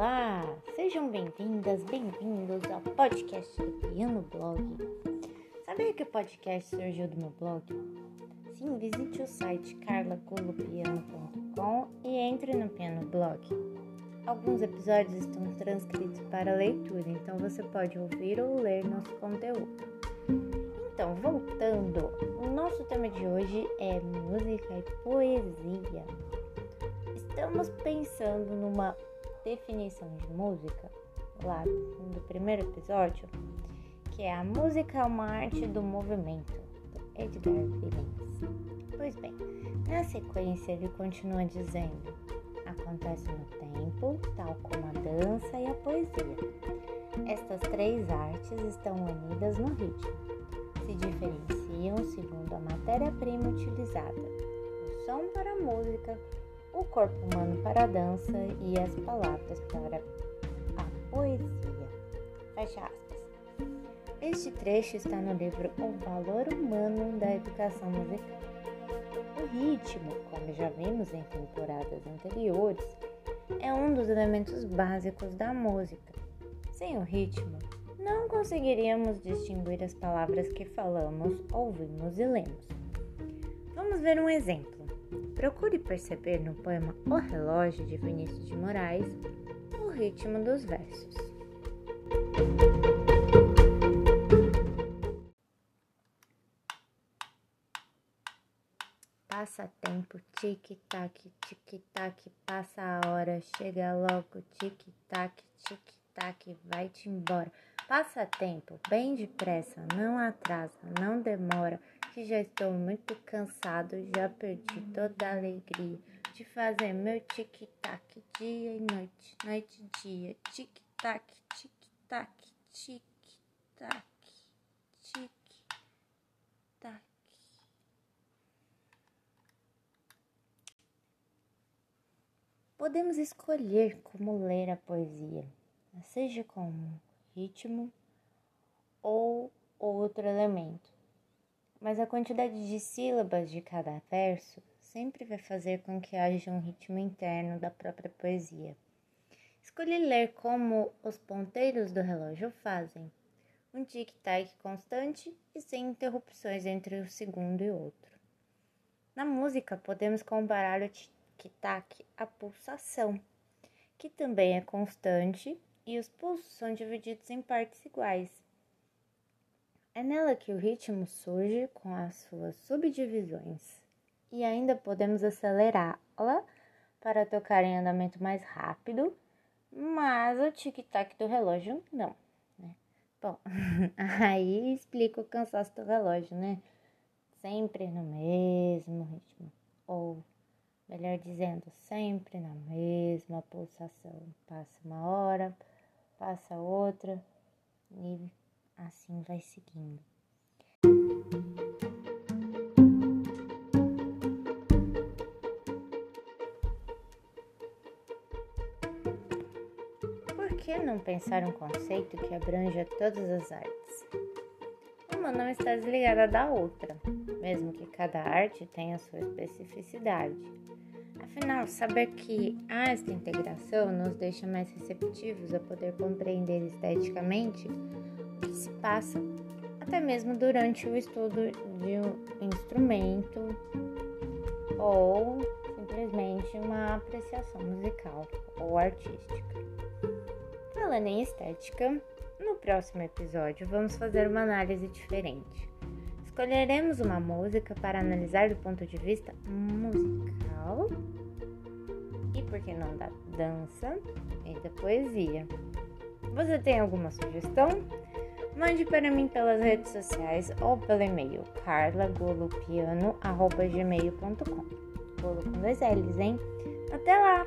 Olá, sejam bem-vindas, bem-vindos ao podcast do Piano Blog. Sabia que o podcast surgiu do meu blog? Sim, visite o site carlacolopiano.com e entre no Piano Blog. Alguns episódios estão transcritos para leitura, então você pode ouvir ou ler nosso conteúdo. Então, voltando, o nosso tema de hoje é música e poesia. Estamos pensando numa definição de música, lá do primeiro episódio, que é a música é uma arte do movimento, do Edgar Williams. Pois bem, na sequência ele continua dizendo: acontece no tempo, tal como a dança e a poesia. Estas três artes estão unidas no ritmo. Se diferenciam segundo a matéria-prima utilizada. O som para a música, o corpo humano para a dança e as palavras para a poesia. Fecha aspas. Este trecho está no livro O Valor Humano da Educação Musical. O ritmo, como já vimos em temporadas anteriores, é um dos elementos básicos da música. Sem o ritmo, não conseguiríamos distinguir as palavras que falamos, ouvimos e lemos. Vamos ver um exemplo. Procure perceber no poema O Relógio de Vinícius de Moraes o ritmo dos versos. Passa tempo, tic-tac, tic-tac, passa a hora, chega logo, tic-tac, tic-tac, vai-te embora. Passa tempo, bem depressa, não atrasa, não demora que já estou muito cansado, já perdi toda a alegria de fazer meu tic-tac dia e noite, noite e dia, tic-tac, tic-tac, tic-tac, tic-tac. Podemos escolher como ler a poesia, seja com ritmo ou outro elemento mas a quantidade de sílabas de cada verso sempre vai fazer com que haja um ritmo interno da própria poesia. Escolhi ler como os ponteiros do relógio fazem, um tic-tac constante e sem interrupções entre um segundo e outro. Na música, podemos comparar o tic-tac à pulsação, que também é constante e os pulsos são divididos em partes iguais. É nela que o ritmo surge com as suas subdivisões e ainda podemos acelerá-la para tocar em andamento mais rápido, mas o tic-tac do relógio não, né? Bom, aí explica o cansaço do relógio, né? Sempre no mesmo ritmo, ou melhor dizendo, sempre na mesma pulsação. Passa uma hora, passa outra e assim vai seguindo. Por que não pensar um conceito que abranja todas as artes? Uma não está desligada da outra, mesmo que cada arte tenha sua especificidade. Afinal, saber que há esta integração nos deixa mais receptivos a poder compreender esteticamente que se passa, até mesmo durante o estudo de um instrumento ou simplesmente uma apreciação musical ou artística. Falando em estética, no próximo episódio vamos fazer uma análise diferente. Escolheremos uma música para analisar do ponto de vista musical e, por que não, da dança e da poesia. Você tem alguma sugestão? Mande para mim pelas redes sociais ou pelo e-mail carlagolopiano.gmail.com Golo com dois L's, hein? Até lá!